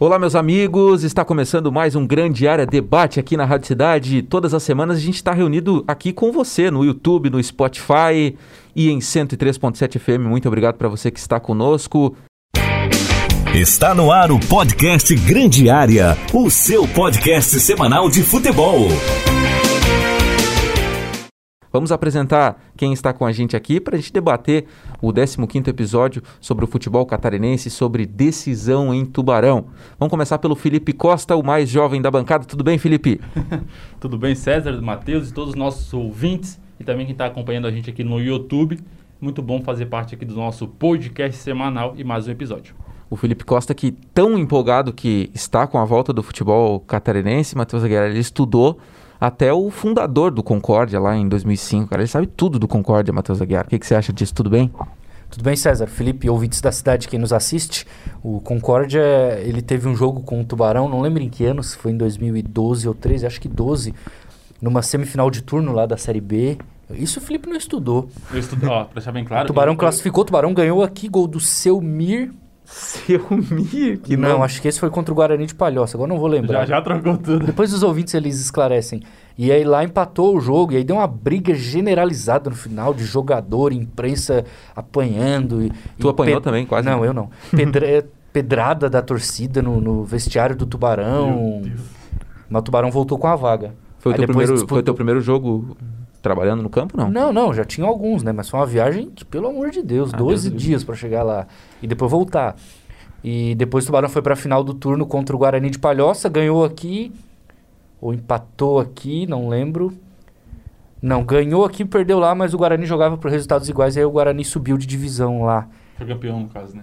Olá, meus amigos. Está começando mais um Grande Área Debate aqui na Rádio Cidade. Todas as semanas a gente está reunido aqui com você no YouTube, no Spotify e em 103.7 FM. Muito obrigado para você que está conosco. Está no ar o podcast Grande Área, o seu podcast semanal de futebol. Vamos apresentar quem está com a gente aqui para a gente debater o 15º episódio sobre o futebol catarinense, sobre decisão em Tubarão. Vamos começar pelo Felipe Costa, o mais jovem da bancada. Tudo bem, Felipe? Tudo bem, César, Matheus e todos os nossos ouvintes e também quem está acompanhando a gente aqui no YouTube. Muito bom fazer parte aqui do nosso podcast semanal e mais um episódio. O Felipe Costa, que tão empolgado que está com a volta do futebol catarinense, Matheus Aguiar, ele estudou até o fundador do Concórdia lá em 2005. Cara, ele sabe tudo do Concórdia, Matheus Aguiar. O que, que você acha disso? Tudo bem? Tudo bem, César? Felipe, ouvintes da cidade, quem nos assiste, o Concórdia, ele teve um jogo com o Tubarão, não lembro em que ano, se foi em 2012 ou 13, acho que 12, numa semifinal de turno lá da Série B. Isso o Felipe não estudou. Eu estudei, ó, pra deixar bem claro. O Tubarão eu, classificou, o Tubarão ganhou aqui, gol do Selmir. Selmir? Que não, acho que esse foi contra o Guarani de Palhoça, agora não vou lembrar. Já, já trocou tudo. Depois os ouvintes eles esclarecem. E aí lá empatou o jogo, e aí deu uma briga generalizada no final, de jogador, imprensa apanhando. E, tu e apanhou também, quase? Não, eu não. Pedra... pedrada da torcida no, no, vestiário do Tubarão. Mas o Tubarão voltou com a vaga. Foi o teu, primeiro, disputou... foi teu primeiro jogo trabalhando no campo, não? Não, não, já tinha alguns, né? Mas foi uma viagem que, pelo amor de Deus, ah, 12 Deus dias para chegar lá e depois voltar. E depois o Tubarão foi para a final do turno contra o Guarani de Palhoça, ganhou aqui ou empatou aqui, não lembro. Não, ganhou aqui, perdeu lá, mas o Guarani jogava por resultados iguais, aí o Guarani subiu de divisão lá. Foi campeão no caso, né?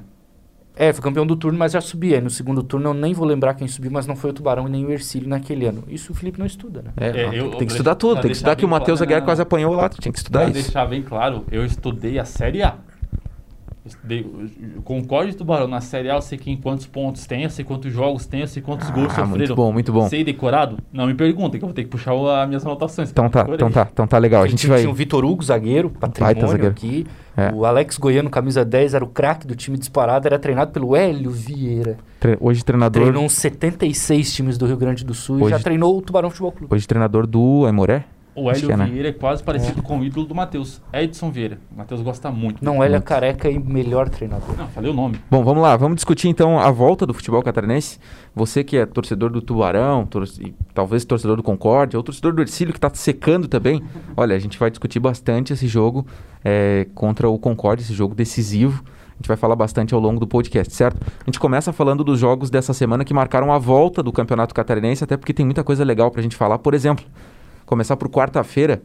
É, foi campeão do turno, mas já subia. No segundo turno eu nem vou lembrar quem subiu, mas não foi o Tubarão e nem o Ercílio naquele ano. Isso o Felipe não estuda, né? É, é eu, tem que estudar tudo. Tem que estudar que o Matheus Aguiar quase apanhou lá. Tinha que estudar pra isso. deixar bem claro, eu estudei a Série A. E Tubarão na Série A, eu sei quem quantos pontos tem, eu sei quantos jogos tem, eu sei quantos ah, gols sofreram. Muito bom, muito bom. Sei decorado? Não me perguntem, que eu vou ter que puxar as minhas anotações. Então tá, então tá, então tá legal. A gente, vai... Tinha o Vitor Hugo, zagueiro, patrimônio zagueiro. aqui. É. O Alex Goiano, camisa 10, era o craque do time disparado, era treinado pelo Hélio Vieira. Tre hoje treinador... Treinou uns 76 times do Rio Grande do Sul hoje... e já treinou o Tubarão Futebol Clube. Hoje treinador do Aimoré? O Hélio é, né? Vieira é quase parecido é. com o ídolo do Matheus, Edson Vieira. O Matheus gosta muito. Não, Hélio é careca e melhor treinador. Não, falei o nome. Bom, vamos lá. Vamos discutir então a volta do futebol catarinense. Você que é torcedor do Tubarão, tor e talvez torcedor do Concórdia, ou torcedor do Ercílio que está secando também. Olha, a gente vai discutir bastante esse jogo é, contra o Concórdia, esse jogo decisivo. A gente vai falar bastante ao longo do podcast, certo? A gente começa falando dos jogos dessa semana que marcaram a volta do Campeonato Catarinense, até porque tem muita coisa legal para a gente falar. Por exemplo, começar por quarta-feira,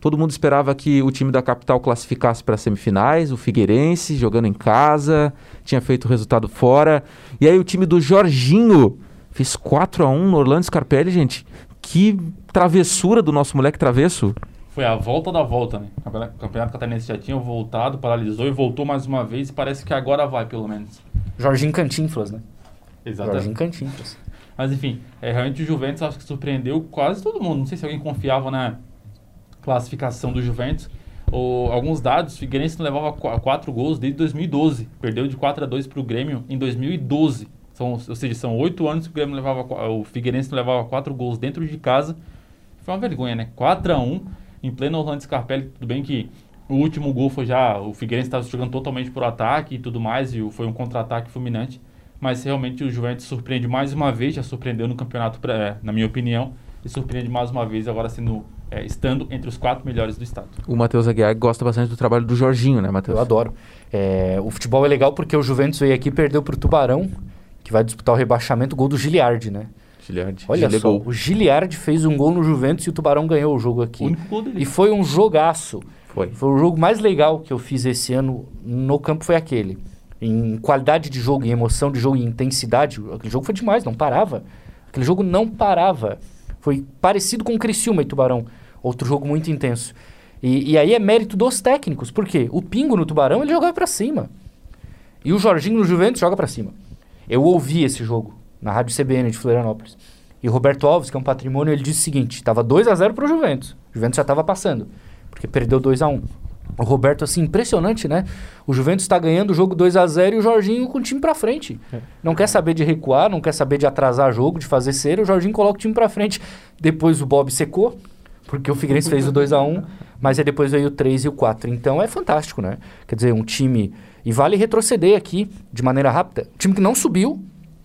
todo mundo esperava que o time da capital classificasse para as semifinais, o Figueirense jogando em casa, tinha feito o resultado fora. E aí o time do Jorginho fez 4 a 1 no Orlando Scarpelli, gente. Que travessura do nosso moleque travesso. Foi a volta da volta, né? O Campeonato Catarinense já tinha voltado, paralisou e voltou mais uma vez e parece que agora vai, pelo menos. Jorginho Cantinflas, né? Exatamente. Jorginho Cantinflas. Mas enfim, é, realmente o Juventus acho que surpreendeu quase todo mundo. Não sei se alguém confiava na classificação do Juventus. Ou, alguns dados, o Figueirense não levava qu quatro gols desde 2012. Perdeu de 4 a 2 para o Grêmio em 2012. São, ou seja, são oito anos que o Grêmio levava, o Figueirense não levava quatro gols dentro de casa. Foi uma vergonha, né? 4 a 1 em pleno Orlando Scarpelli. Tudo bem que o último gol foi já... O Figueirense estava jogando totalmente por ataque e tudo mais. E foi um contra-ataque fulminante mas realmente o Juventus surpreende mais uma vez, já surpreendeu no campeonato, pra, é, na minha opinião, e surpreende mais uma vez agora sendo é, estando entre os quatro melhores do estado. O Matheus Aguiar gosta bastante do trabalho do Jorginho, né, Matheus? Eu adoro. É, o futebol é legal porque o Juventus veio aqui e perdeu para o Tubarão, que vai disputar o rebaixamento, gol do Giliardi, né? Giliardi. Olha só, o Giliardi fez um gol no Juventus e o Tubarão ganhou o jogo aqui. O e foi um jogaço. Foi. Foi o jogo mais legal que eu fiz esse ano no campo foi aquele em qualidade de jogo, em emoção de jogo, em intensidade. Aquele jogo foi demais, não parava. Aquele jogo não parava. Foi parecido com o Criciúma e Tubarão. Outro jogo muito intenso. E, e aí é mérito dos técnicos. Por quê? O Pingo no Tubarão, ele jogava para cima. E o Jorginho no Juventus joga para cima. Eu ouvi esse jogo na Rádio CBN de Florianópolis. E o Roberto Alves, que é um patrimônio, ele disse o seguinte: estava 2 a 0 para o Juventus. O Juventus já estava passando, porque perdeu 2 a 1 O Roberto, assim, impressionante, né? O Juventus está ganhando o jogo 2 a 0 e o Jorginho com o time pra frente. Não quer saber de recuar, não quer saber de atrasar jogo, de fazer cera. O Jorginho coloca o time pra frente. Depois o Bob secou, porque o Figueirense fez o 2 a 1 mas aí depois veio o 3 e o 4. Então é fantástico, né? Quer dizer, um time... E vale retroceder aqui, de maneira rápida. Um time que não subiu,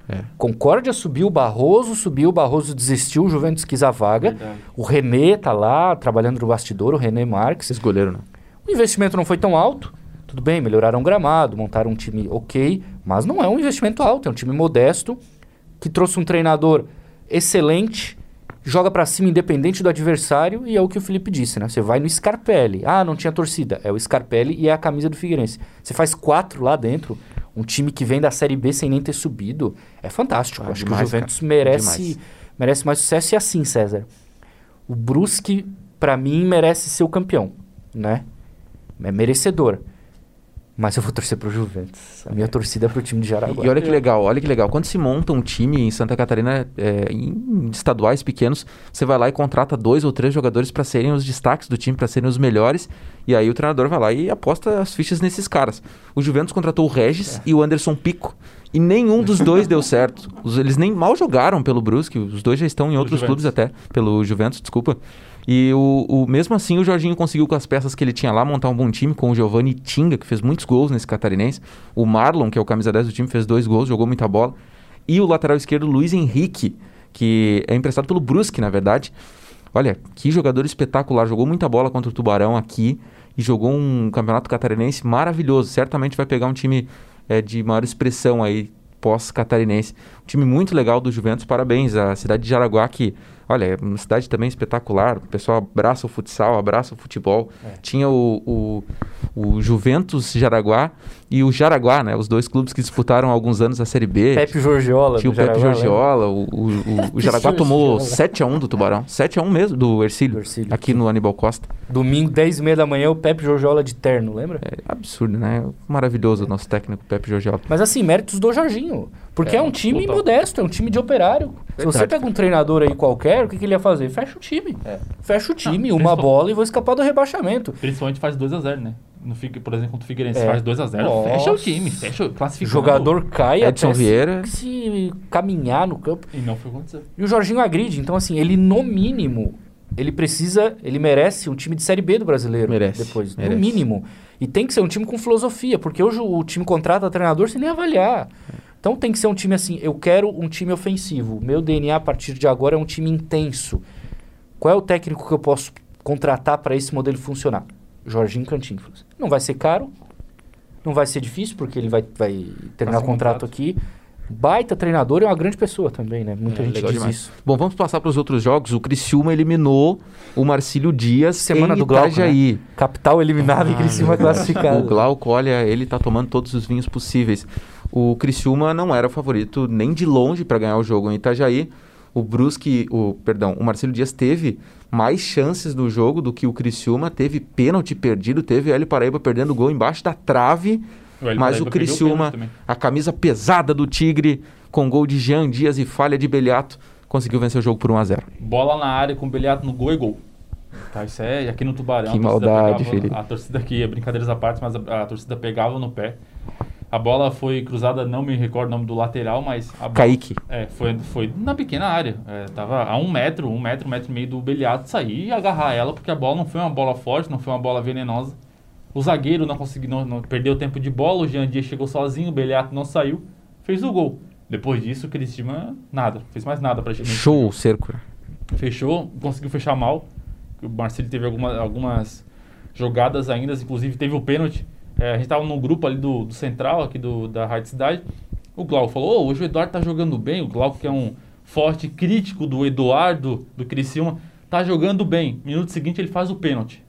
É. Concórdia subiu, Barroso subiu, Barroso desistiu, o Juventus quis a vaga. Verdade. O René tá lá, trabalhando no bastidor, o René Marques. Vocês goleiro, né? O investimento não foi tão alto. Tudo bem, melhoraram o gramado, montaram um time ok, mas não é um investimento alto, é um time modesto, que trouxe um treinador excelente, joga pra cima independente do adversário, e é o que o Felipe disse, né? Você vai no Scarpelli. Ah, não tinha torcida. É o Scarpelli e é a camisa do Figueirense. Você faz quatro lá dentro, um time que vem da Série B sem nem ter subido. É fantástico. Ah, Acho demais, que o Juventus cara. merece, Demais. merece mais sucesso. E assim, César, o Brusque, pra mim, merece ser o campeão, né? É merecedor. Mas eu vou torcer pro Juventus. A minha torcida é pro time de Jaraguá. E olha que legal, olha que legal. Quando se monta um time em Santa Catarina, é, em estaduais pequenos, você vai lá e contrata dois ou três jogadores para serem os destaques do time, para serem os melhores. E aí o treinador vai lá e aposta as fichas nesses caras. O Juventus contratou o Regis e o Anderson Pico. E nenhum dos dois deu certo. Os- eles nem mal jogaram pelo Brusque. Os dois já estão em outros Juventus. clubes até. Pelo Juventus, desculpa. E o, o- mesmo assim, o Jorginho conseguiu, com as peças que ele tinha lá, montar um bom time com o Giovanni Tinga, que fez muitos gols nesse catarinense. O Marlon, que é o camisa 10 do time, fez dois gols, jogou muita bola. E o lateral esquerdo, Luiz Henrique, que é emprestado pelo Brusque, na verdade. Olha, que jogador espetacular. Jogou muita bola contra o Tubarão aqui e jogou um campeonato catarinense maravilhoso. Certamente vai pegar um time eh, de maior expressão aí pós-catarinense. Um time muito legal do Juventus, parabéns. A cidade de Jaraguá, que, olha, é uma cidade também espetacular. O pessoal abraça o futsal, abraça o futebol. Tinha o, o, o Juventus Jaraguá e o Jaraguá, né? Os dois clubes que disputaram há alguns anos a Série B. Pepe Jorgiola. Tinha o Pepe Jaraguá, Jorgiola, o, o, o, Jaraguá tomou Jorgiola. 7x1 do Tubarão. 7x1 mesmo, do Ercílio, Do Ercílio. aqui no Aníbal Costa. Domingo, 10 e meia da manhã, o Pepe Jorgiola de terno, lembra? É absurdo, né? Maravilhoso o nosso técnico Pepe Jorgiola. Mas assim, méritos do Jorginho. Porque é, É, um time total. modesto, é um time de operário. Se você pega um treinador aí qualquer, o que, que ele ia fazer? Fecha o time. Fecha o time, uma bola e vou escapar do rebaixamento. Principalmente faz 2x0, né? No, por exemplo, contra o Figueirense É. faz 2x0, Nossa. fecha o time, fecha, o- O classifica. jogador cai Edson Vieira. se caminhar no campo. E não foi aconteceu. E o Jorginho agride. Então, assim, ele no mínimo, ele precisa, ele merece um time de Série B do brasileiro. Merece, Depois, merece. no mínimo. E tem que ser um time com filosofia, porque hoje o time contrata treinador sem nem avaliar. Então tem que ser um time assim, eu quero um time ofensivo. Meu DNA a partir de agora é um time intenso. Qual é o técnico que eu posso contratar para esse modelo funcionar? Jorginho Cantinflas. Não vai ser caro, não vai ser difícil, porque ele vai, vai terminar o um contrato contrato. aqui. Baita treinador e uma grande pessoa também, né? Muita É, gente diz demais. isso. Bom, vamos passar para os outros jogos. O Criciúma eliminou o Marcílio Dias Semana em do Glauco, Itajaí. Capital eliminado e Ah, Criciúma meu Deus. classificado. O Glauco, olha, ele tá tomando todos os vinhos possíveis. O Criciúma não era favorito nem de longe para ganhar o jogo em Itajaí. O Brusque, o, perdão, o Marcelo Dias teve mais chances no jogo do que o Criciúma, teve pênalti perdido, teve o Hélio Paraíba perdendo gol embaixo da trave. O Mas Paraíba o o Criciúma, também. a camisa pesada do Tigre, com gol de Jean Dias e falha de Beliato, conseguiu vencer o jogo por 1 a 0 Bola na área com o Beliato no gol e gol. Tá, isso é aqui no Tubarão. Que a torcida maldade, pegava- Felipe. A torcida aqui, é brincadeiras à parte, mas a, a torcida pegava no pé. A bola foi cruzada, não me recordo o nome do lateral, mas a Kaique. É, foi, foi na pequena área. É, tava a um metro, um metro, um metro e meio do Beliato sair e agarrar ela, porque a bola não foi uma bola forte, não foi uma bola venenosa. O zagueiro não conseguiu, não, não- perdeu tempo de bola, o Jean Dias chegou sozinho, o Beliato não saiu, fez o gol. Depois disso, o Cristiano nada, fez mais nada praticamente. Show o cerco. Fechou, conseguiu fechar mal. O Marcelo teve alguma, algumas jogadas ainda, inclusive teve o pênalti. É, a gente tava no grupo ali do, do Central, aqui do, da Rádio Cidade. O Glauco falou: "Ô, hoje o Eduardo tá jogando bem. O Glauco, que é um forte crítico do Eduardo, do Criciúma, tá jogando bem. Minuto seguinte ele faz o pênalti.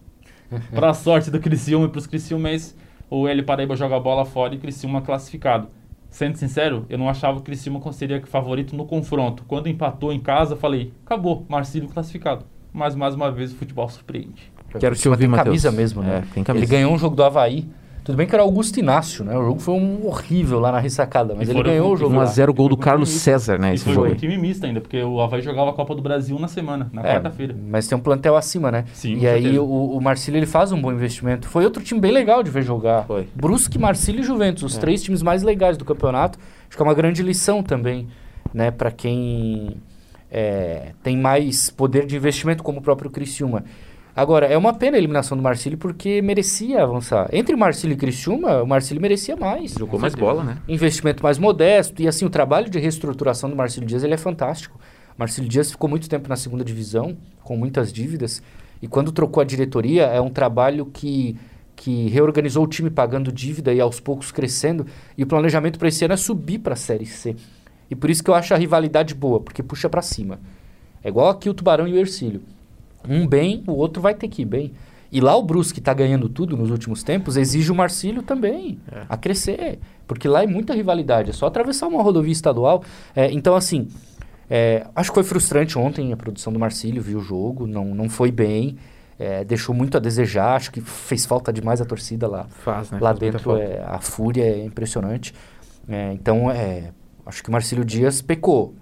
Pra sorte do Criciúma e pros Criciúmenses, o Hélio Paraíba joga a bola fora e Criciúma classificado. Sendo sincero, eu não achava que o Criciúma seria favorito no confronto. Quando empatou em casa, falei, acabou, Marcílio classificado. Mas mais uma vez o futebol surpreende. Quero te ouvir, tem Matheus. camisa mesmo, né? É, tem camisa. Ele ganhou um jogo do Havaí. Tudo bem que era Augusto Inácio, né? O jogo foi um horrível lá na ressacada, mas ele ganhou o jogo. 1 a lá. 0 gol do Carlos César, né? E Esse foi jogo um time misto ainda, porque o Havaí jogava a Copa do Brasil na semana, na É, quarta-feira. Mas tem um plantel acima, né? Sim, e com aí o, o Marcílio ele faz um bom investimento. Foi outro time bem legal de ver jogar. Foi. Brusque, Marcílio e Juventus, os três times mais legais do campeonato. Acho que é uma grande lição também, né, para quem é, tem mais poder de investimento, como o próprio Criciúma. Agora, é uma pena a eliminação do Marcílio porque merecia avançar. Entre Marcílio e Criciúma, o Marcílio merecia mais. Jogou mais bola, né? investimento mais modesto e assim o trabalho de reestruturação do Marcelo Dias ele é fantástico. Marcelo Dias ficou muito tempo na segunda divisão com muitas dívidas e quando trocou a diretoria é um trabalho que que reorganizou o time pagando dívida e aos poucos crescendo e o planejamento para esse ano é subir para a série C. E por isso que eu acho a rivalidade boa, porque puxa para cima. É igual aqui o Tubarão e o Ercílio. Um bem, o outro vai ter que ir bem. E lá o Brusque está ganhando tudo nos últimos tempos, exige o Marcílio também a crescer. Porque lá é muita rivalidade, é só atravessar uma rodovia estadual. É, então, assim, é, acho que foi frustrante ontem a produção do Marcílio, viu o jogo, não, não foi bem, é, deixou muito a desejar, acho que fez falta demais a torcida lá. Faz, né? Lá Faz dentro é, a fúria é impressionante. É, então, é, acho que o Marcílio Dias pecou.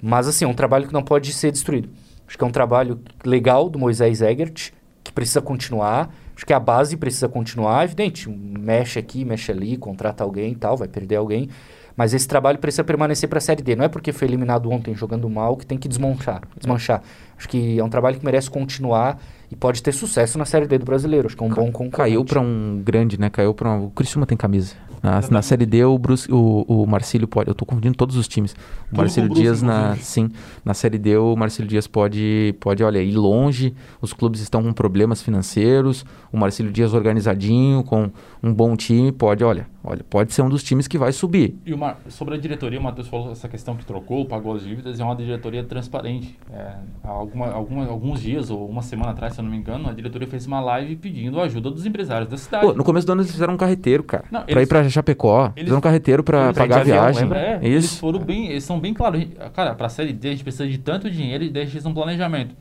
Mas, assim, é um trabalho que não pode ser destruído. Acho que é um trabalho legal do Moisés Egert, que precisa continuar. Acho que a base precisa continuar. Evidente, mexe aqui, mexe ali, contrata alguém e tal, vai perder alguém. Mas esse trabalho precisa permanecer para a Série D. Não é porque foi eliminado ontem jogando mal que tem que desmanchar. desmanchar. Acho que é um trabalho que merece continuar e pode ter sucesso na Série D do brasileiro. Acho que é um bom concorrente. Caiu pra um grande, né? Caiu pra um... O Criciúma tem camisa. Na, na Série D, o, Brus... o, o Marcílio pode... Eu tô confundindo todos os times. O Marcílio Dias, na... inclusive. sim. Na Série D, o Marcílio Dias pode, pode, olha, ir longe. Os clubes estão com problemas financeiros. O Marcílio Dias organizadinho, com um bom time, pode, olha... Olha, pode ser um dos times que vai subir. E uma, sobre a diretoria, o Matheus falou essa questão que trocou, pagou as dívidas, é uma diretoria transparente. É, há alguma, alguma, alguns dias, ou uma semana atrás, se eu não me engano, a diretoria fez uma live pedindo a ajuda dos empresários da cidade. Pô, no começo do ano eles fizeram um carreteiro, cara. Não, pra eles- ir pra Chapecó. eles- fizeram um carreteiro pra Eles- pagar a avião, viagem. É, eles Isso. foram bem, eles são bem claros. Cara, pra série D a gente precisa de tanto dinheiro e deixa um planejamento.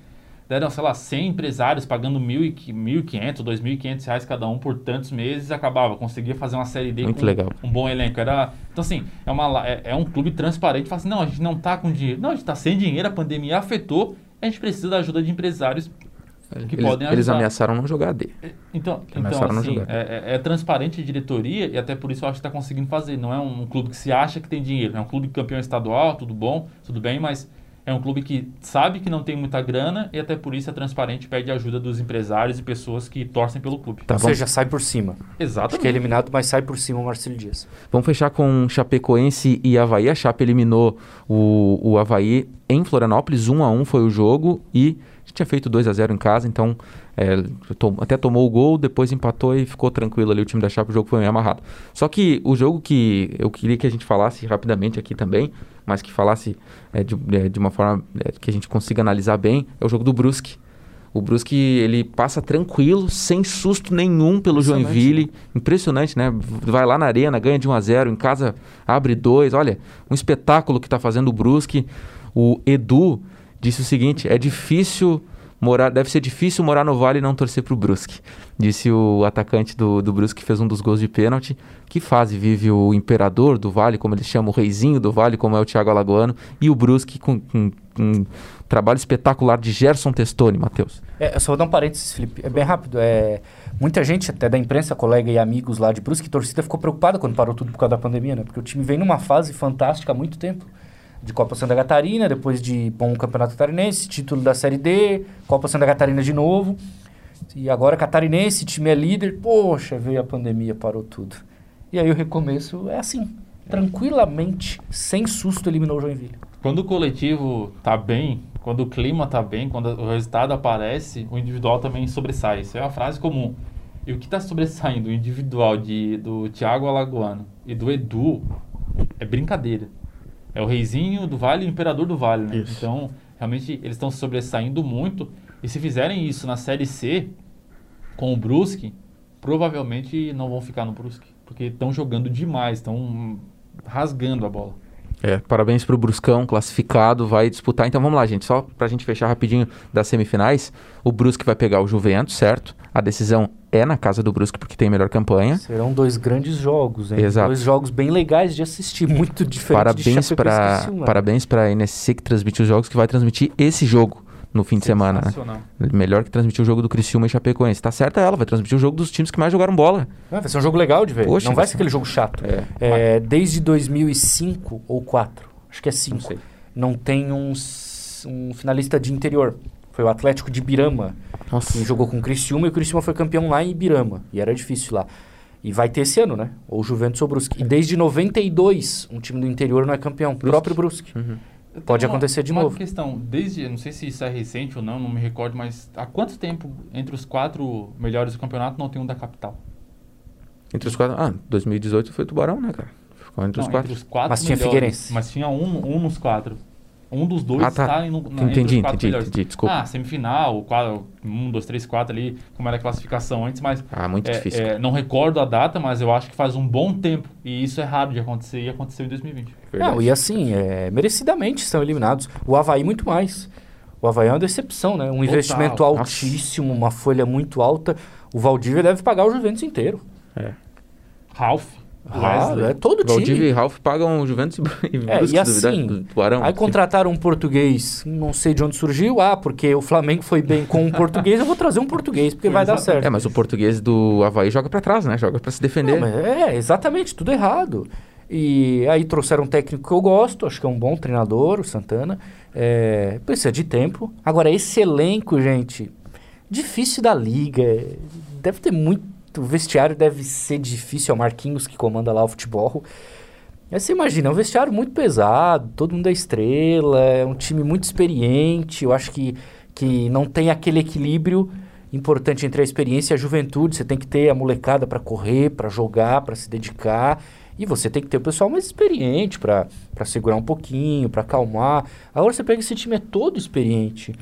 Deram, sei lá, 100 empresários pagando mil e qui- 1.500, 2.500 reais cada um por tantos meses acabava. Conseguia fazer uma série D Muito com legal. um bom elenco. Era, então, assim, é, uma, é, é um clube transparente. Fala assim, não, a gente não tá com dinheiro. Não, a gente tá sem dinheiro, a pandemia afetou. A gente precisa da ajuda de empresários que eles, podem eles ajudar. ameaçaram não jogar D. Então, então Começaram a não assim, jogar. é, é- é transparente a diretoria e até por isso eu acho que está conseguindo fazer. Não é um, clube que se acha que tem dinheiro. É um clube campeão estadual, tudo bom, tudo bem, mas é um clube que sabe que não tem muita grana e até por isso é transparente e pede ajuda dos empresários e pessoas que torcem pelo clube. Tá, Ou vamos, seja, sai por cima. Acho que é Exatamente. eliminado, mas sai por cima o Marcelo Dias. vamos fechar com Chapecoense e Havaí. A Chape eliminou o, o Havaí em Florianópolis. 1 a 1 foi o jogo e a gente tinha feito 2 a 0 em casa, então é, até tomou o gol, depois empatou e ficou tranquilo ali o time da Chape. O jogo foi meio amarrado. Só que o jogo que eu queria que a gente falasse rapidamente aqui também, mas que falasse é, de, é, de uma forma é, que a gente consiga analisar bem, é o jogo do Brusque. O Brusque, ele passa tranquilo, sem susto nenhum pelo Impressionante, Joinville. Impressionante, né? Vai lá na arena, ganha de 1 a 0 em casa abre dois. Olha, um espetáculo que está fazendo o Brusque. O Edu disse o seguinte: é difícil morar, deve ser difícil morar no Vale e não torcer pro Brusque. Disse o atacante do, do Brusque que fez um dos gols de pênalti. Que fase vive o imperador do Vale, como eles chamam, o reizinho do Vale, como é o Thiago Alagoano, e o Brusque com, com- com um trabalho espetacular de Gerson Testoni, Matheus. É, só vou dar um parênteses, Felipe. É bem rápido. É, muita gente, até da imprensa, colega e amigos lá de Brusque, torcida, ficou preocupada quando parou tudo por causa da pandemia, né? Porque o time vem numa fase fantástica há muito tempo. De Copa Santa Catarina, depois de bom campeonato catarinense, título da Série D, Copa Santa Catarina de novo. E agora catarinense, time é líder. Poxa, veio a pandemia, parou tudo. E aí o recomeço é assim. Tranquilamente, sem susto, eliminou o Joinville. Quando o coletivo tá bem, quando o clima tá bem, quando o resultado aparece, o individual também sobressai. Isso é uma frase comum. E o que está sobressaindo, o individual de, do Thiago Alagoano e do Edu, é brincadeira. É o reizinho do Vale e o imperador do Vale, né? Isso. Então, realmente, eles estão sobressaindo muito. E se fizerem isso na Série C, com o Brusque, provavelmente não vão ficar no Brusque. Porque estão jogando demais, estão rasgando a bola. É, parabéns pro Bruscão, classificado, vai disputar. Então vamos lá, gente, só pra gente fechar rapidinho das semifinais. O Brusque vai pegar o Juventus, certo? A decisão é na casa do Brusque porque tem melhor campanha. Serão dois grandes jogos, hein? Exato. Dois jogos bem legais de assistir, muito diferente Parabéns para parabéns para a NSC que transmitiu os jogos que vai transmitir esse jogo no fim de semana, né? Melhor que transmitir o jogo do Criciúma e Chapecoense. Tá certa ela, vai transmitir o jogo dos times que mais jogaram bola. Ah, vai ser um jogo legal de ver. Poxa, não vai ser aquele jogo chato. É. É, desde 2005 ou 4, acho que é 5, sei. não tem um, um finalista de interior. Foi o Atlético de Ibirama, Nossa. que jogou com o Criciúma e o Criciúma foi campeão lá em Ibirama. E era difícil lá. E vai ter esse ano, né? Ou Juventus ou Brusque. E desde 92, um time do interior não é campeão. O próprio Brusque. Uhum. Pode uma- acontecer de uma novo. questão, desde, não sei se isso é recente ou não, não me recordo, mas há quanto tempo entre os quatro melhores do campeonato não tem um da capital? Entre os quatro. Ah, 2018 foi o Tubarão, né, cara? Ficou entre não, os quatro. entre os quatro Mas tinha melhores, Figueirense. Mas tinha um, um nos quatro. Um dos dois Ah, tá. está no, na, entre Entendi, os quatro entendi, melhores. entendi, desculpa. Ah, semifinal, quatro, um, dois, três, quatro ali, como era a classificação antes, mas Ah, muito é, difícil. é, não recordo a data, mas eu acho que faz um bom tempo. E isso é raro de acontecer e aconteceu em 2020. Verdade. Não, e assim, é, merecidamente estão eliminados. O Havaí muito mais. O Havaí é uma decepção, né? Um investimento Nossa. altíssimo, uma folha muito alta. O Valdívia deve pagar o Juventus inteiro. Ralph, Ah, Wesley. é todo time. Valdívia e Ralf pagam o Juventus e É, Brusque, e assim, do Tubarão. Aí contrataram um português, não sei de onde surgiu. Ah, porque o Flamengo foi bem com um português, eu vou trazer um português, porque vai dar certo. É, mas o português do Havaí joga pra trás, né? Joga pra se defender. Não, mas é, exatamente, tudo errado. E aí trouxeram um técnico que eu gosto, acho que é um bom treinador, o Santana. É, precisa de tempo. Agora, esse elenco, gente, difícil da liga. é, Deve ter muito. O vestiário deve ser difícil. É o Marquinhos que comanda lá o futebol. Você imagina, é um vestiário muito pesado, todo mundo é estrela, é um time muito experiente. Eu acho que, que não tem aquele equilíbrio importante entre a experiência e a juventude. Você tem que ter a molecada para correr, para jogar, para se dedicar. E você tem que ter o pessoal mais experiente para segurar um pouquinho, para acalmar. Agora você pega esse time é todo experiente.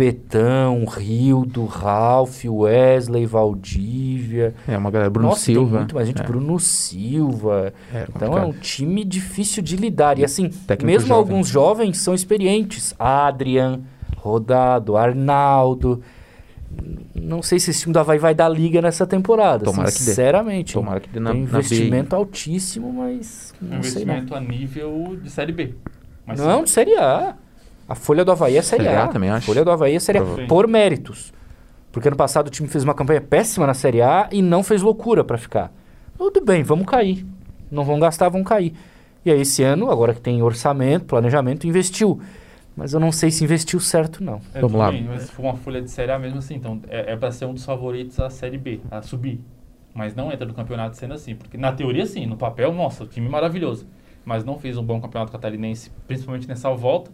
Betão, Rildo, Ralph, Wesley, Valdívia. É, uma galera. Bruno Nossa, tem Silva. muito mais gente. É. Bruno Silva. É, Então é um complicado. time difícil de lidar. E assim, Técnico mesmo jovem. alguns jovens são experientes. Adrian, Rodado, Arnaldo. Não sei se esse time do Havaí vai dar liga nessa temporada. Tomara que dê. sinceramente. Tomara que dê na, Tem na investimento altíssimo, mas Um não sei não. investimento a nível de Série B. Mas Não, de Série A. A folha do Havaí é Série Série A A. também, A acho. folha do Havaí é Série A. Por méritos. Porque ano passado o time fez uma campanha péssima na Série A e não fez loucura pra ficar. Tudo bem, vamos cair. Não vão gastar, vão cair. E aí esse ano, agora que tem orçamento, planejamento, investiu. Mas eu não sei se investiu certo, não. É, Vamos lá. bem, mas se for uma folha de Série A mesmo assim, então é, é para ser um dos favoritos à Série B, a subir. Mas não entra no campeonato sendo assim, porque na teoria sim, no papel, nossa, time maravilhoso. Mas não fez um bom campeonato catarinense, principalmente nessa volta.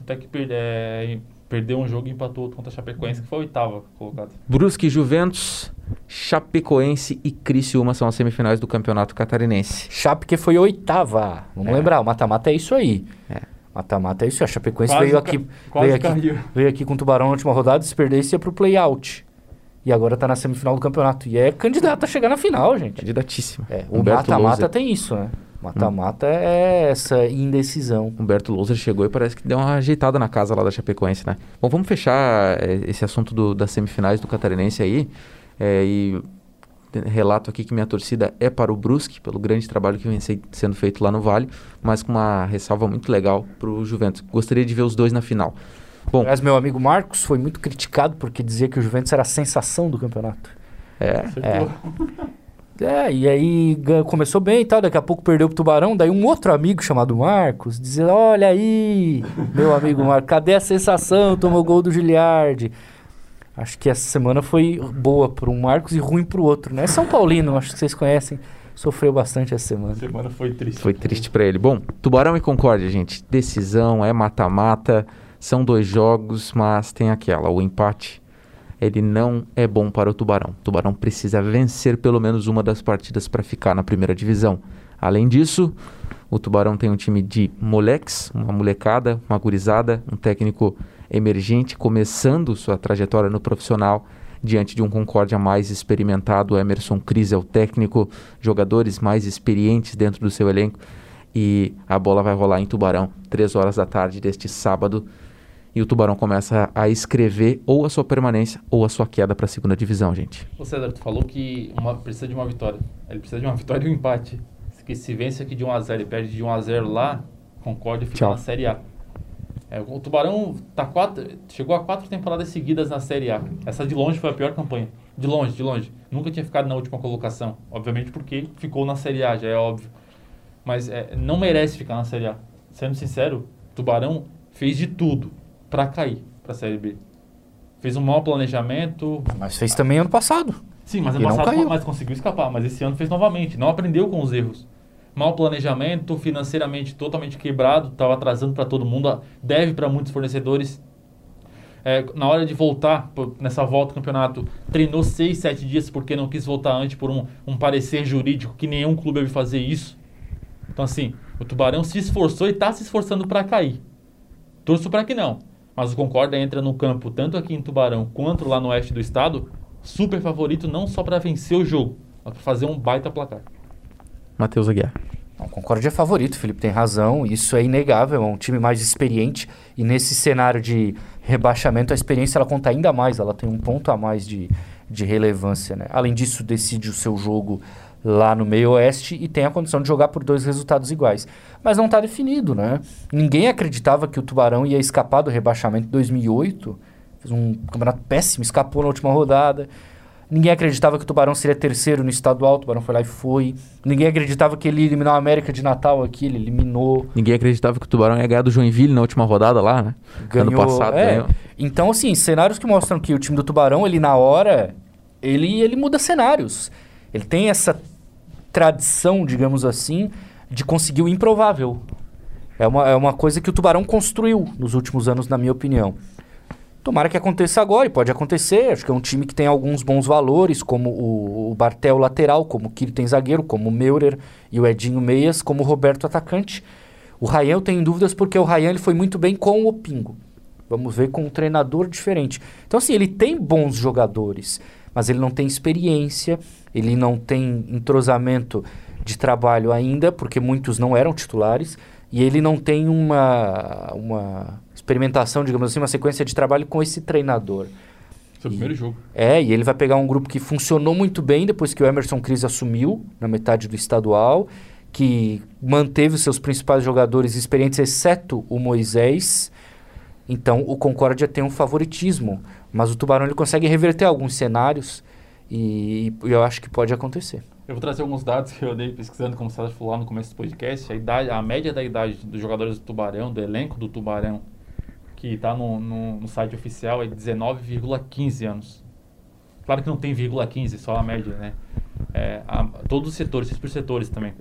Tanto é que per- é, perdeu um jogo e empatou outro contra a Chapecoense, que foi a oitava colocado. Brusque, Juventus, Chapecoense e Criciúma são as semifinais do Campeonato Catarinense. Chape que foi oitava. Vamos É. lembrar, o mata-mata é isso aí. É. Mata-mata é isso aí. A Chapecoense Quase veio aqui, quase veio, aqui, caiu. veio aqui com o Tubarão na última rodada, se perdesse ia pro play-out. E agora tá na semifinal do campeonato. E é candidato a chegar na final, gente. Candidatíssima. É, o mata-mata tem isso, né? Mata-mata é essa indecisão. Humberto Louser chegou e parece que deu uma ajeitada na casa lá da Chapecoense, né? Bom, vamos fechar eh, esse assunto do- das semifinais do Catarinense aí. eh, e relato aqui que minha torcida é para o Brusque, pelo grande trabalho que vem se- sendo feito lá no Vale, mas com uma ressalva muito legal para o Juventus. Gostaria de ver os dois na final. Bom, Aliás, meu amigo Marcos foi muito criticado porque dizia que o Juventus era a sensação do campeonato. é, Acertou. É, e aí começou bem e tal, daqui a pouco perdeu pro Tubarão, daí um outro amigo chamado Marcos dizia, olha aí, meu amigo Marcos, cadê a sensação? Tomou gol do Giliardi. Acho que essa semana foi boa para um Marcos e ruim pro outro, né? São Paulino, acho que vocês conhecem, sofreu bastante essa semana. A semana foi triste. Foi triste pra ele. Bom, Tubarão e Concórdia, gente. Decisão, é mata-mata. São dois jogos, mas tem aquela. O empate, ele não é bom para o Tubarão. O Tubarão precisa vencer pelo menos uma das partidas para ficar na primeira divisão. Além disso, o Tubarão tem um time de moleques, uma molecada, uma gurizada, um técnico emergente começando sua trajetória no profissional diante de um Concórdia mais experimentado. Emerson Cris é o técnico, jogadores mais experientes dentro do seu elenco. e a bola vai rolar em Tubarão, 3 horas da tarde deste sábado. E o Tubarão começa a escrever ou a sua permanência ou a sua queda para a segunda divisão, gente. Ô César, tu falou que uma, precisa de uma vitória. Ele precisa de uma vitória e um empate. Que se vence aqui de 1x0 e perde de 1x0 lá, Concorde fica Tchau. na Série A. É, o Tubarão tá quatro, chegou a quatro temporadas seguidas na Série A. Essa de longe foi a pior campanha. De longe, de longe. Nunca tinha ficado na última colocação. Obviamente porque ficou na Série A, já é óbvio. Mas é, não merece ficar na Série A. Sendo sincero, o Tubarão fez de tudo para cair para a Série B. Fez um mau planejamento. Mas fez também ano passado. Sim, mas ano não passado caiu. mas conseguiu escapar. Mas esse ano fez novamente. Não aprendeu com os erros. Mau planejamento, financeiramente totalmente quebrado, estava atrasando para todo mundo, deve para muitos fornecedores. É, na hora de voltar, nessa volta do campeonato, treinou seis, sete dias porque não quis voltar antes por um, um parecer jurídico que nenhum clube deve fazer isso. Então, assim, o Tubarão se esforçou e está se esforçando para cair. Torço para que não. Mas o Concórdia entra no campo, tanto aqui em Tubarão quanto lá no oeste do estado, super favorito não só para vencer o jogo, mas para fazer um baita placar. Matheus Aguiar. O Concorde é favorito, o Felipe tem razão, isso é inegável, é um time mais experiente e nesse cenário de rebaixamento a experiência ela conta ainda mais, ela tem um ponto a mais de, de relevância. Né? Além disso, decide o seu jogo lá no meio oeste e tem a condição de jogar por dois resultados iguais. Mas não está definido, né? Ninguém acreditava que o Tubarão ia escapar do rebaixamento em 2008, fez um campeonato péssimo, escapou na última rodada. Ninguém acreditava que o Tubarão seria terceiro no estadual, o Tubarão foi lá e foi. Ninguém acreditava que ele ia eliminar o América de Natal aqui, ele eliminou. Ninguém acreditava que o Tubarão ia ganhar do Joinville na última rodada lá, né? Ano Ganhou, passado é. ganhou. Então, assim, cenários que mostram que o time do Tubarão, ele na hora, ele, ele muda cenários. Ele tem essa tradição, digamos assim, de conseguir o improvável. É uma, é uma coisa que o Tubarão construiu nos últimos anos, na minha opinião. Tomara que aconteça agora, e pode acontecer. Acho que é um time que tem alguns bons valores, como o, o Bartel lateral, como o Kiri tem zagueiro, como o Meurer e o Edinho Meias, como o Roberto atacante. O Rayan eu tenho dúvidas porque o Rayan ele foi muito bem com o Pingo. Vamos ver com um treinador diferente. Então, assim, ele tem bons jogadores, mas ele não tem experiência, ele não tem entrosamento de trabalho ainda, porque muitos não eram titulares, e ele não tem uma, uma experimentação, digamos assim, uma sequência de trabalho com esse treinador. Seu primeiro jogo. É, e ele vai pegar um grupo que funcionou muito bem depois que o Emerson Cris assumiu na metade do estadual, que manteve os seus principais jogadores experientes, exceto o Moisés. Então o Concórdia tem um favoritismo, mas o Tubarão ele consegue reverter alguns cenários e, e eu acho que pode acontecer. Eu vou trazer alguns dados que eu andei pesquisando, como César falou lá no começo do podcast. A, idade, a média da idade dos jogadores do Tubarão, do elenco do Tubarão, que está no, no, no site oficial, é 19,15 anos. Claro que não tem vírgula 15, só a média, né? É, a- todos os setores, esses por setores também.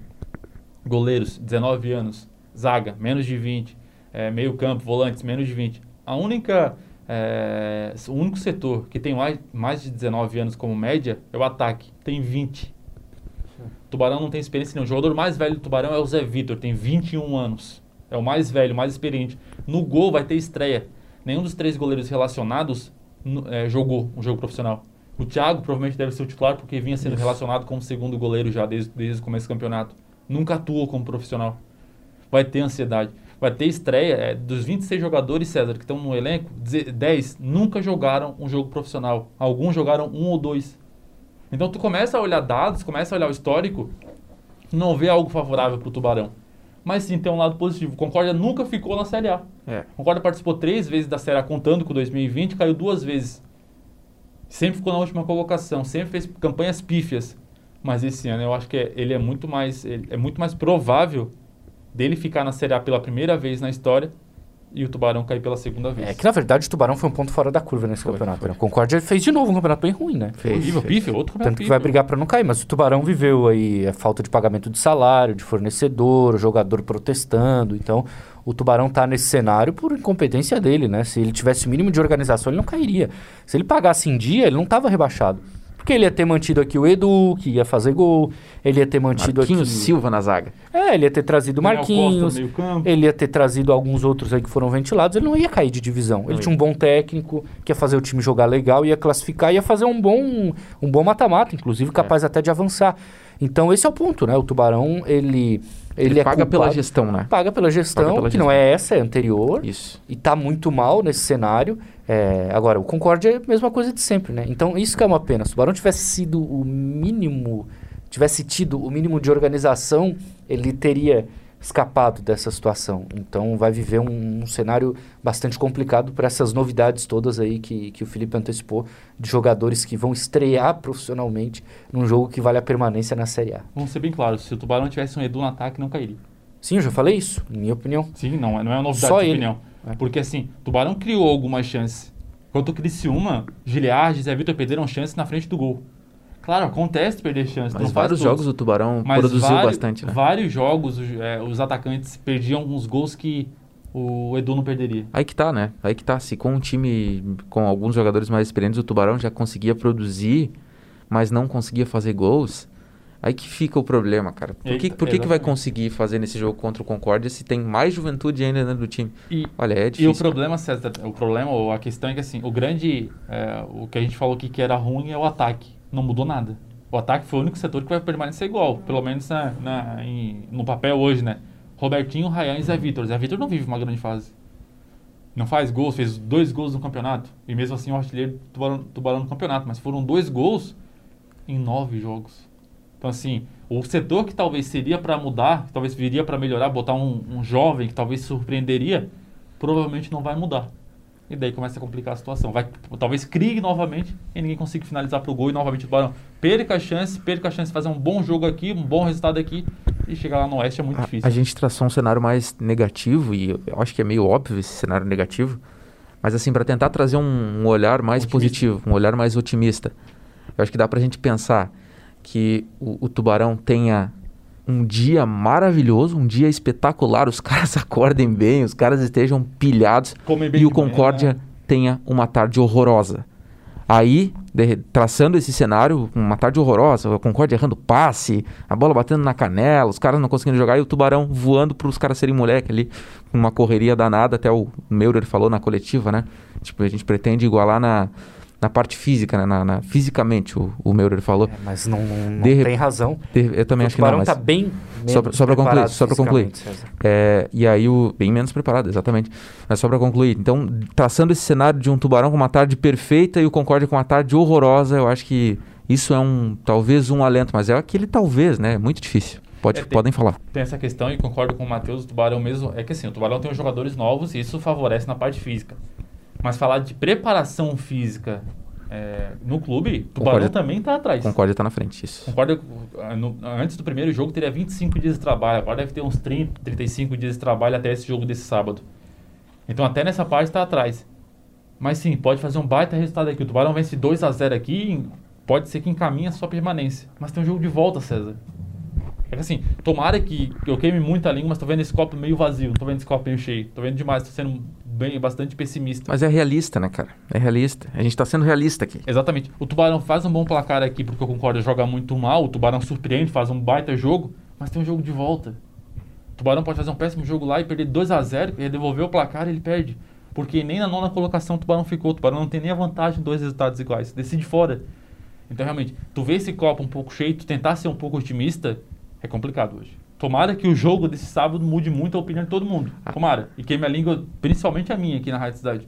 Goleiros, 19 anos. Zaga, menos de 20. É, meio campo, volantes, menos de 20. A única... é, o único setor que tem mais, mais de 19 anos como média é o ataque. Tem 20. Tubarão não tem experiência nenhuma. O jogador mais velho do Tubarão é o Zé Vitor, tem 21 anos. É o mais velho, mais experiente. No gol vai ter estreia. Nenhum dos três goleiros relacionados é, jogou um jogo profissional. O Thiago provavelmente deve ser o titular porque vinha sendo relacionado como segundo goleiro já desde, desde o começo do campeonato. Nunca atuou como profissional. Vai ter ansiedade. Vai ter estreia. é, dos 26 jogadores, César, que estão no elenco, 10 nunca jogaram um jogo profissional. Alguns jogaram um ou dois. Então tu começa a olhar dados, começa a olhar o histórico, não vê algo favorável para o Tubarão. Mas sim tem um lado positivo. Concórdia nunca ficou na Série A. É. Concórdia participou três vezes da Série A, contando com 2020, caiu duas vezes. Sempre ficou na última colocação, sempre fez campanhas pífias. Mas esse ano eu acho que é- ele é muito mais, ele- é muito mais provável dele ficar na Série A pela primeira vez na história e o Tubarão cair pela segunda vez. É que na verdade o Tubarão foi um ponto fora da curva nesse Foi, campeonato. foi. né? O Concórdia fez de novo um campeonato bem ruim, né? Fez, Horrível, fez. pífio, outro campeonato Tanto que vai brigar para não cair, mas o Tubarão viveu aí a falta de pagamento de salário, de fornecedor, o jogador protestando. Então, o Tubarão tá nesse cenário por incompetência dele, né? Se ele tivesse o mínimo de organização, ele não cairia. Se ele pagasse em dia, ele não tava rebaixado. Porque ele ia ter mantido aqui o Edu, que ia fazer gol, ele ia ter mantido Marquinhos aqui. Silva na zaga. É, ele ia ter trazido Marquinhos, ele ia ter trazido alguns outros aí que foram ventilados, ele não ia cair de divisão. Ele Não tinha um bom técnico, que ia fazer o time jogar legal, ia classificar, ia fazer um bom um bom mata-mata, inclusive capaz até de avançar. Então esse é o ponto, né? O Tubarão, ele Ele, Ele, é paga pela culpado. gestão, né? Paga pela gestão, Paga pela que não é essa, é anterior. Isso. E tá muito mal nesse cenário. É, agora, o Concórdia é a mesma coisa de sempre, né? Então, isso que é uma pena. Se o Tubarão tivesse sido o mínimo, tivesse tido o mínimo de organização, ele teria escapado dessa situação. Então, vai viver um, um cenário bastante complicado para essas novidades todas aí que, que o Felipe antecipou, de jogadores que vão estrear profissionalmente num jogo que vale a permanência na Série A. Vamos ser bem claros, se o Tubarão tivesse um Edu no ataque, não cairia. Sim, eu já falei isso, minha opinião. Sim, não, é- não é uma novidade Só de ele. opinião. É. Porque assim, o Tubarão criou algumas chances. Enquanto o Criciúma, Giliardi e Zé Vitor perderam chances na frente do gol. Claro, acontece perder chances. Mas vários jogos o Tubarão Mas produziu vários- bastante, né? Vários jogos, os, é, os atacantes perdiam alguns gols que o Edu não perderia. Aí que tá, né? Aí que tá. Se com um time com alguns jogadores mais experientes, o Tubarão já conseguia produzir, mas não conseguia fazer gols, aí que fica o problema, cara. Por que, por que, que vai conseguir fazer nesse jogo contra o Concórdia se tem mais juventude ainda dentro do time? E, Olha, é e difícil. o problema, César, o problema, ou a questão é que assim, o grande, é, o que a gente falou aqui que era ruim é o ataque. Não mudou nada. O ataque foi o único setor que vai permanecer igual, pelo menos na, na- em- no papel hoje, né? Robertinho, Rayan e Zé Vitor. Zé Vitor não vive uma grande fase. Não faz gols, fez dois gols no campeonato. E mesmo assim o artilheiro tubarão, tubarão no campeonato. Mas foram dois gols em nove jogos. Então assim, o setor que talvez seria para mudar, que talvez viria para melhorar, botar um, um jovem que talvez surpreenderia, provavelmente não vai mudar. E daí começa a complicar a situação. Vai, talvez crie novamente e ninguém consiga finalizar pro gol e novamente o Tubarão perca a chance, perca a chance de fazer um bom jogo aqui, um bom resultado aqui e chegar lá no Oeste é muito A, difícil. a gente traçou um cenário mais negativo e eu acho que é meio óbvio esse cenário negativo, mas assim para tentar trazer um, um olhar mais Otimista. positivo, um olhar mais otimista. Eu acho que dá pra gente pensar que o, o Tubarão tenha um dia maravilhoso, um dia espetacular, os caras acordem bem, os caras estejam pilhados e o manhã, Concórdia tenha uma tarde horrorosa. Aí, de- traçando esse cenário, uma tarde horrorosa, o Concórdia errando passe, a bola batendo na canela, os caras não conseguindo jogar e o Tubarão voando para os caras serem moleque ali, com uma correria danada, até o Meurer falou na coletiva, né? Tipo, a gente pretende igualar na, na parte física, né? Na, na- fisicamente, o, o Meurer falou. É, mas não, não De tem razão. De- Eu também o acho que não, Tubarão mas... tá bem Só pra- só pra concluir, só pra concluir. É, e aí o bem menos preparado, exatamente. Mas só para concluir, então traçando esse cenário de um tubarão com uma tarde perfeita e o Concórdia com uma tarde horrorosa, eu acho que isso é um talvez um alento, mas é aquele talvez, né? É muito difícil. Pode, É, tem- podem falar. Tem essa questão e concordo com o Matheus, o Tubarão mesmo, é que assim, o Tubarão tem os jogadores novos e isso favorece na parte física. Mas falar de preparação física é, no clube, o Tubarão Concórdia- também tá atrás. Concórdia tá na frente, isso. Concorda? ah, no- antes do primeiro jogo teria 25 dias de trabalho, agora deve ter uns 30, 35 dias de trabalho até esse jogo desse sábado. Então até nessa parte está atrás. Mas sim, pode fazer um baita resultado aqui. O Tubarão vence 2 a 0 aqui, pode ser que encaminhe a sua permanência. Mas tem um jogo de volta, César. É que assim, tomara que que eu queime muita língua, mas tô vendo esse copo meio vazio, não tô vendo esse copo meio cheio. Tô vendo demais, tô sendo bem, bastante pessimista. Mas é realista, né, cara? É realista. A gente tá sendo realista aqui. Exatamente. O Tubarão faz um bom placar aqui, porque eu concordo, joga muito mal. O Tubarão surpreende, faz um baita jogo, mas tem um jogo de volta. O Tubarão pode fazer um péssimo jogo lá e perder 2 a 0 e devolver o placar e ele perde. Porque nem na nona colocação o Tubarão ficou. O Tubarão não tem nem a vantagem de dois resultados iguais. Decide fora. Então, realmente, tu vê esse copo um pouco cheio, tu tentar ser um pouco otimista, é complicado hoje. Tomara que o jogo desse sábado mude muito a opinião de todo mundo. Tomara. E queime a língua, principalmente a minha aqui na Rádio Cidade.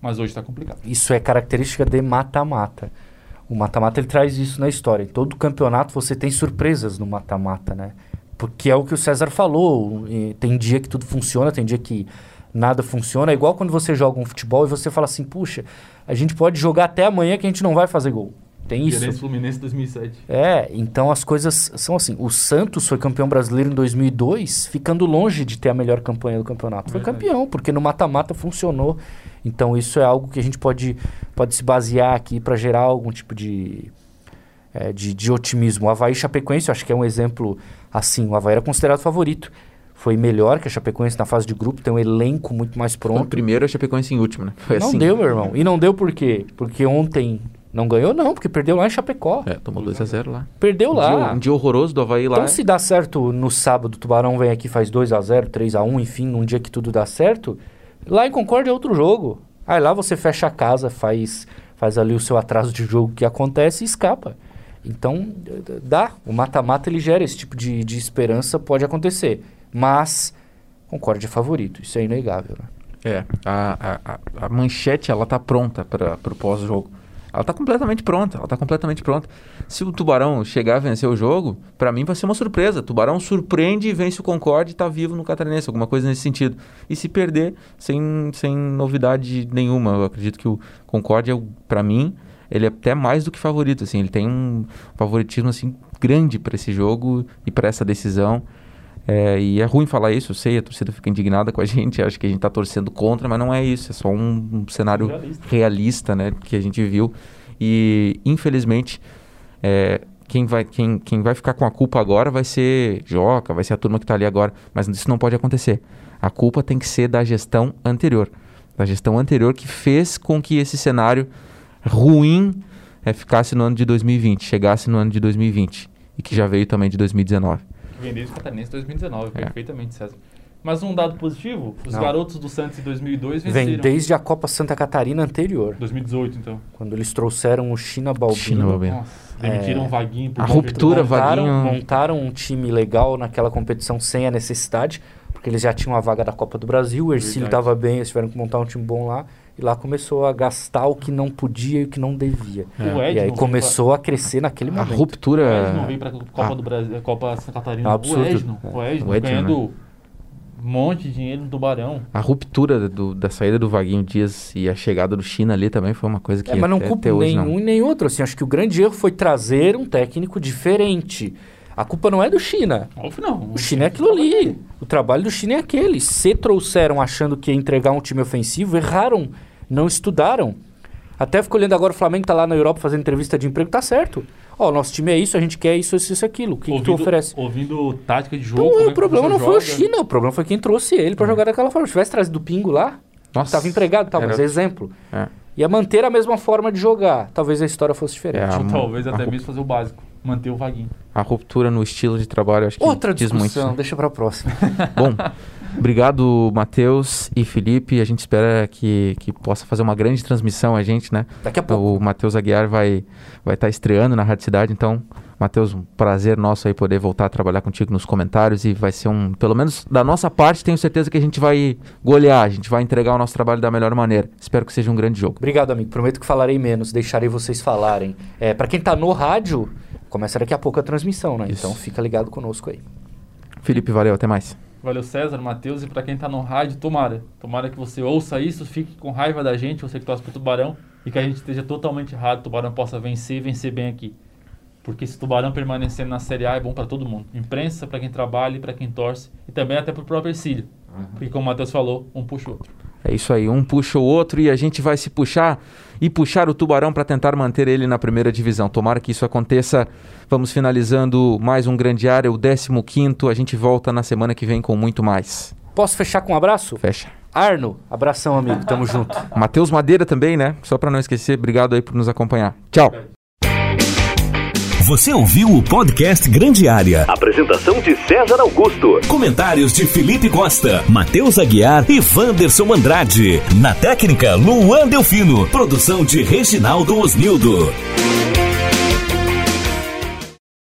Mas hoje tá complicado. Isso é característica de mata-mata. O mata-mata ele traz isso na história. Em todo campeonato você tem surpresas no mata-mata, né? Porque é o que o César falou. Tem dia que tudo funciona, tem dia que nada funciona. É igual quando você joga um futebol e você fala assim: puxa, a gente pode jogar até amanhã que a gente não vai fazer gol. Tem isso. Fluminense 2007. É, então as coisas são assim. O Santos foi campeão brasileiro em 2002, ficando longe de ter a melhor campanha do campeonato. Foi Verdade. campeão, porque no mata-mata funcionou. Então isso é algo que a gente pode, pode se basear aqui para gerar algum tipo de, é, de, de otimismo. O Havaí Chapecoense, eu acho que é um exemplo assim. O Havaí era considerado favorito. Foi melhor que a Chapecoense na fase de grupo, tem um elenco muito mais Então, pronto. primeiro a Chapecoense em último, né? Foi não assim. deu, meu irmão. E não deu por quê? Porque ontem não ganhou, não, porque perdeu lá em Chapecó. É, tomou 2x0 lá. Perdeu Um lá. dia, um dia horroroso do Havaí lá. Então, se dá certo no sábado, o Tubarão vem aqui e faz 2x0, 3x1, enfim, num dia que tudo dá certo, lá em Concórdia é outro jogo. Aí lá você fecha a casa, faz, faz ali o seu atraso de jogo que acontece e escapa. Então, dá. O mata-mata ele gera esse tipo de, de esperança, pode acontecer. Mas, Concorde é favorito, isso é inegável. Né? É, a, a, a- a manchete ela tá pronta para o pós-jogo. Ela tá completamente pronta, ela tá completamente pronta. Se o Tubarão chegar a vencer o jogo, para mim vai ser uma surpresa. Tubarão surpreende e vence o Concorde e tá vivo no Catarinense, alguma coisa nesse sentido. E se perder, sem, sem novidade nenhuma. Eu acredito que o Concorde, é, para mim, ele é até mais do que favorito, assim, ele tem um favoritismo assim grande para esse jogo e para essa decisão. É, e é ruim falar isso, eu sei, a torcida fica indignada com a gente, acho que a gente está torcendo contra, mas não é isso, é só um, um cenário Realista. realista, né, que a gente viu. E, infelizmente, é, quem, vai, quem, quem vai ficar com a culpa agora vai ser Joca, vai ser a turma que está ali agora, mas isso não pode acontecer. A culpa tem que ser da gestão anterior, da gestão anterior que fez com que esse cenário ruim é, ficasse no ano de 2020, chegasse no ano de 2020 e que já veio também de 2019. Vendeu o Catarinense 2019, É. perfeitamente, César. Mas um dado positivo, os Não. garotos do Santos em 2002 Vem venceram. desde a Copa Santa Catarina anterior, 2018, então. quando eles trouxeram o China Balbino. China Balbino. Nossa, demitiram É. um vaguinho por A ruptura montaram, Vaguinho- montaram um time legal naquela competição sem a necessidade, porque eles já tinham a vaga da Copa do Brasil, o Ercílio estava bem, eles tiveram que montar um time bom lá, e lá começou a gastar o que não podia e o que não devia. O E aí começou a crescer naquele A momento. pra- O ruptura. Edno veio pra Copa Ah. do Brasil, Copa Santa Catarina. É um absurdo. O Edno, o Edno, O Edno, ganhando um monte de dinheiro no Tubarão. A ruptura do- da saída do Vaguinho Dias e a chegada do China ali também foi uma coisa que É, mas não até, culpa até hoje nenhum e nem outro. Assim, acho que o grande erro foi trazer um técnico diferente. A culpa não é do China. Óbvio não. O China é aquilo ali. O trabalho do China é aquele. Se trouxeram achando que ia entregar um time ofensivo, erraram. Não estudaram. Até fico olhando agora o Flamengo tá lá na Europa fazendo entrevista de emprego, tá certo. Ó, nosso time é isso, a gente quer isso, isso, isso, aquilo. O que, que tu oferece? Ouvindo tática de jogo. Então, como é o que problema você não foi o joga. China, o problema foi quem trouxe ele pra jogar daquela forma. Se tivesse trazido o Pingo lá, Nossa, tava empregado, tá, mas era- exemplo. É. Ia manter a mesma forma de jogar. Talvez a história fosse diferente. É, Ou a- talvez até mesmo fazer o básico. Manter o vaguinho. A ruptura no estilo de trabalho, acho que Outra diz muito. discussão, né? deixa pra próxima. Bom, obrigado, Matheus e Felipe. A gente espera que, que possa fazer uma grande transmissão a gente, né? Daqui a pouco. O Matheus Aguiar vai vai estar estreando na Rádio Cidade, então, Matheus, um prazer nosso aí poder voltar a trabalhar contigo nos comentários e vai ser um, pelo menos da nossa parte, tenho certeza que a gente vai golear, a gente vai entregar o nosso trabalho da melhor maneira. Espero que seja um grande jogo. Obrigado, amigo. Prometo que falarei menos, deixarei vocês falarem. É, para quem tá no rádio, começa daqui a pouco a transmissão, né? Isso. Então fica ligado conosco aí. Felipe, valeu, até mais. Valeu, César, Matheus. E pra quem tá no rádio, tomara. Tomara que você ouça isso, fique com raiva da gente, você que torce pro Tubarão, e que a gente esteja totalmente errado, o Tubarão possa vencer e vencer bem aqui. Porque se o Tubarão permanecendo na Série A é bom pra todo mundo. Imprensa, pra quem trabalha pra quem torce, e também até pro próprio Ercílio. Porque como o Matheus falou, um puxa o outro. É isso aí, um puxa o outro e a gente vai se puxar e puxar o Tubarão para tentar manter ele na primeira divisão. Tomara que isso aconteça. Vamos finalizando mais um grande área, o 15 A gente volta na semana que vem com muito mais. Posso fechar com um abraço? Fecha. Arno, abração, amigo. Tamo junto. Matheus Madeira também, né? Só para não esquecer, obrigado aí por nos acompanhar. Tchau. Você ouviu o podcast Grande Área. Apresentação de César Augusto. Comentários de Felipe Costa, Matheus Aguiar e Wanderson Andrade. Na técnica, Luan Delfino. Produção de Reginaldo Osnildo.